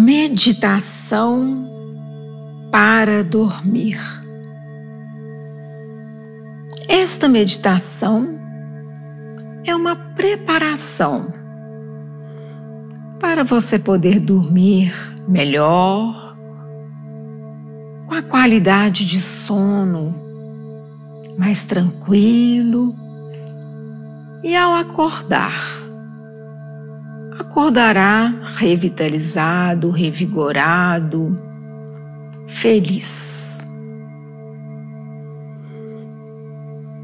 Meditação para dormir. Esta meditação é uma preparação para você poder dormir melhor, com a qualidade de sono mais tranquilo e ao acordar, acordará revitalizado, revigorado, feliz.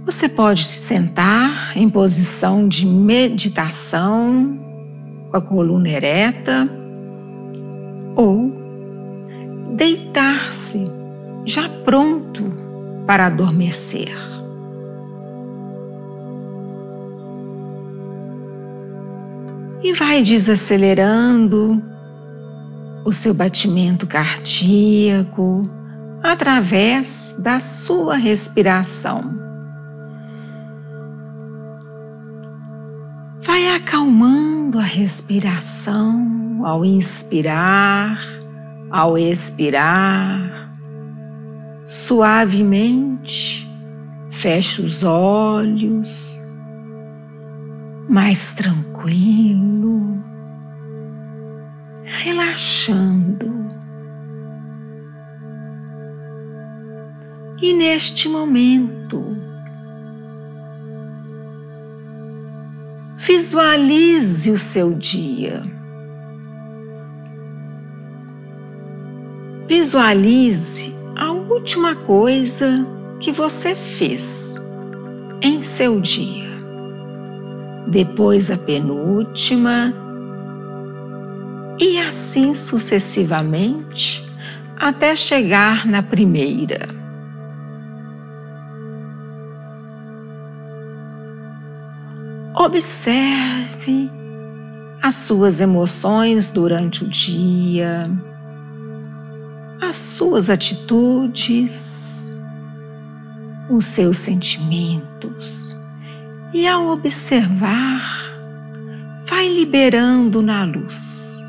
Você pode se sentar em posição de meditação, com a coluna ereta, ou deitar-se já pronto para adormecer. E vai desacelerando o seu batimento cardíaco através da sua respiração. Vai acalmando a respiração ao inspirar, ao expirar. Suavemente, feche os olhos, mais tranquilo, relaxando. E neste momento, Visualize o seu dia. Visualize a última coisa que você fez em seu dia. Depois a penúltima e assim sucessivamente até chegar na primeira. Observe as suas emoções durante o dia, as suas atitudes, os seus sentimentos. E ao observar, vai liberando na luz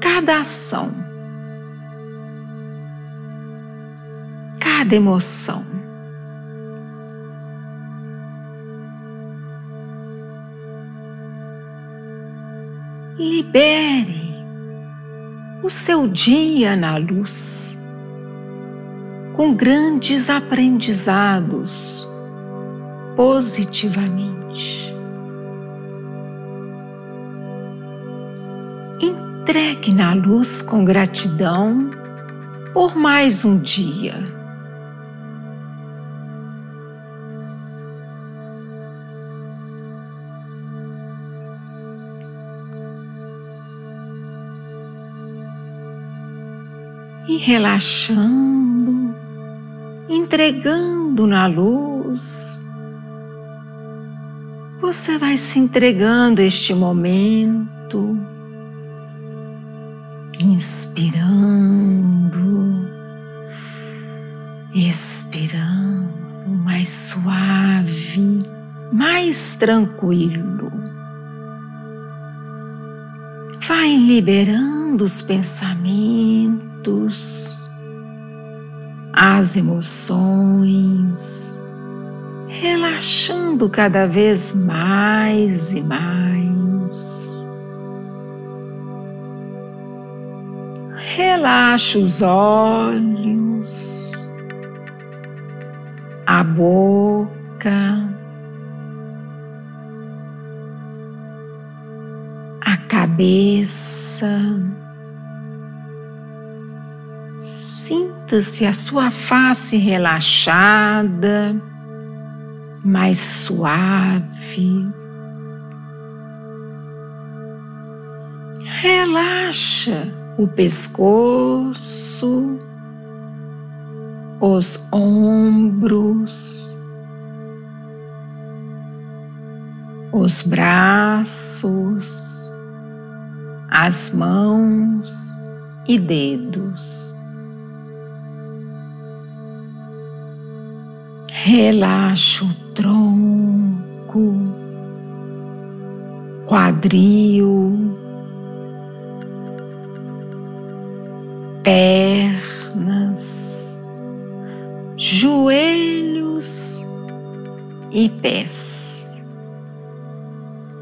cada ação, cada emoção. Libere o seu dia na luz, com grandes aprendizados positivamente. Entregue na luz com gratidão por mais um dia e relaxando, entregando na luz. Você vai se entregando este momento, inspirando, expirando mais suave, mais tranquilo. Vai liberando os pensamentos as emoções, relaxando cada vez mais e mais. Relaxa os olhos, a boca, a cabeça. Sinta-se a sua face relaxada, mais suave. Relaxa o pescoço, os ombros, os braços, as mãos e dedos. Relaxa o tronco, quadril, pernas, joelhos e pés.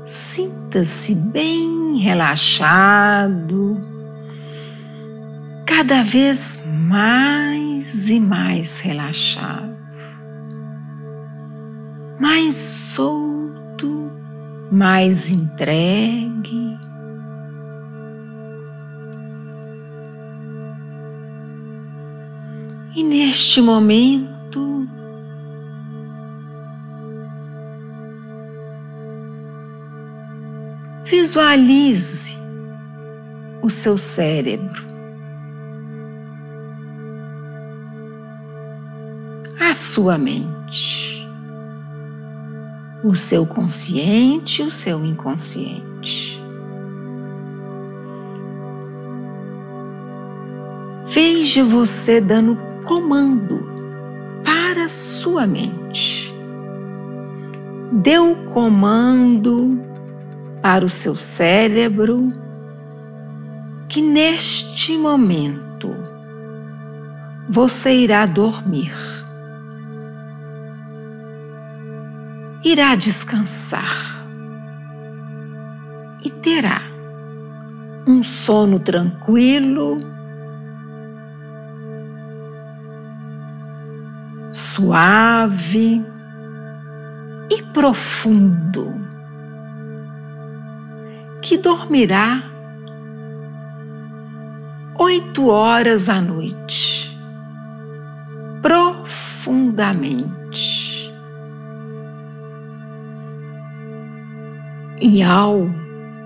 Sinta-se bem relaxado, cada vez mais e mais relaxado mais solto, mais entregue. E neste momento, visualize o seu cérebro, a sua mente, o seu consciente e o seu inconsciente. Veja você dando comando para sua mente. O comando para o seu cérebro que neste momento você irá dormir. Irá descansar e terá um sono tranquilo suave e profundo, que dormirá oito horas à noite, profundamente. E ao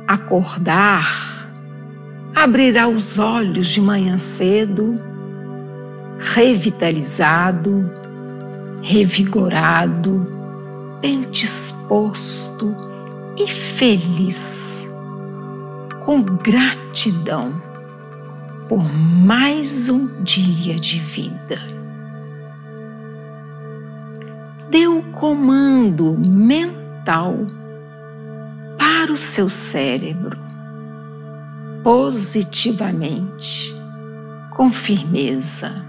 acordar, abrirá os olhos de manhã cedo, revitalizado, revigorado, bem disposto e feliz, com gratidão por mais um dia de vida. Dê o comando mental o seu cérebro, positivamente, com firmeza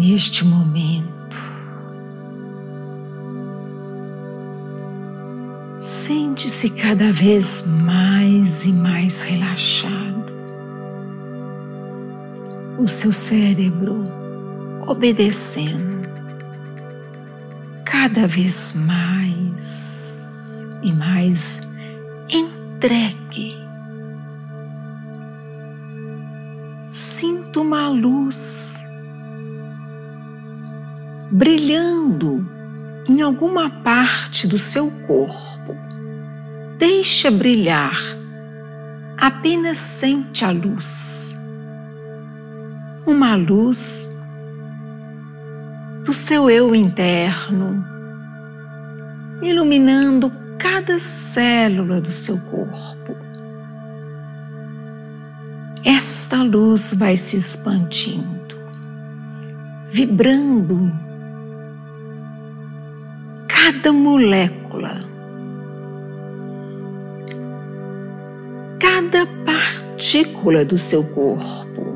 neste momento, sente-se cada vez mais e mais relaxado. O seu cérebro obedecendo cada vez mais e mais entregue. Sinto uma luz brilhando em alguma parte do seu corpo. Deixa brilhar, apenas sente a luz. Uma luz do seu eu interno, iluminando cada célula do seu corpo. Esta luz vai se expandindo, vibrando cada molécula, cada partícula do seu corpo,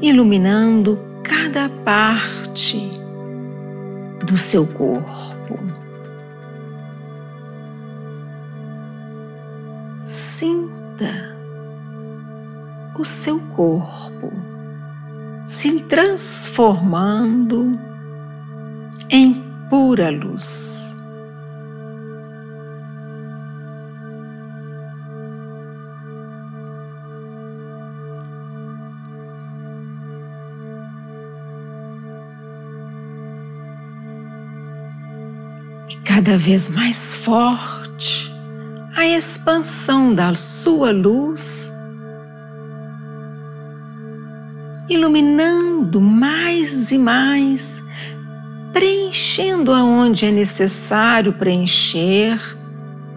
iluminando cada parte do seu corpo. Sinta o seu corpo se transformando em pura luz. E cada vez mais forte a expansão da sua luz iluminando mais e mais, preenchendo aonde é necessário preencher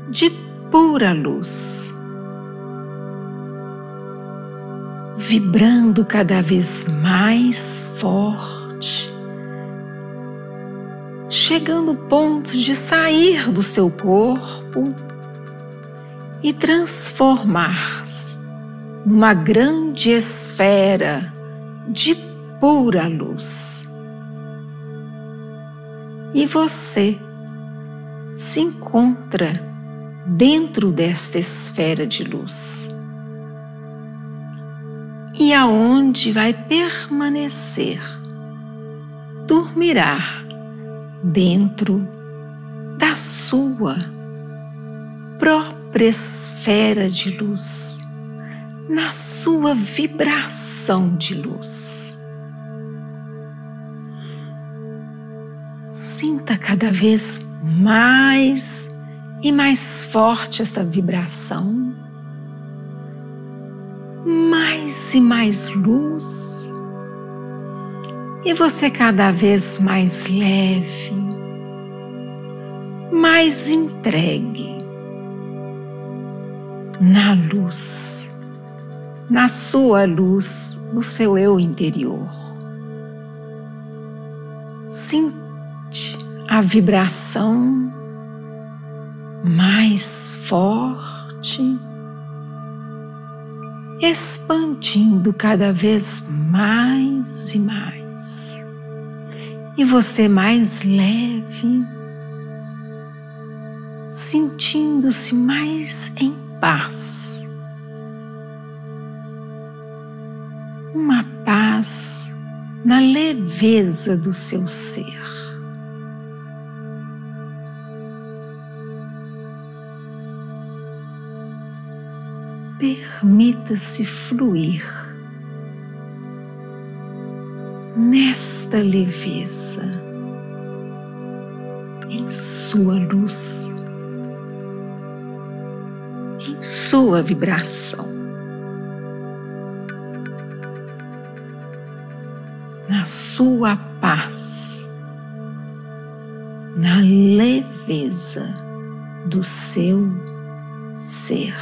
de pura luz. Vibrando cada vez mais forte, chegando ao ponto de sair do seu corpo e transformar-se numa grande esfera de pura luz. E você se encontra dentro desta esfera de luz. E aonde vai permanecer, dormirá dentro da sua própria esfera de luz na sua vibração de luz. Sinta cada vez mais e mais forte esta vibração, mais e mais luz, e você cada vez mais leve, mais entregue na luz na sua luz, no seu eu interior. Sente a vibração mais forte, expandindo cada vez mais e mais, e você mais leve, sentindo-se mais em paz uma paz na leveza do seu ser. Permita-se fluir nesta leveza, em sua luz, em sua vibração. na sua paz, na leveza do seu ser.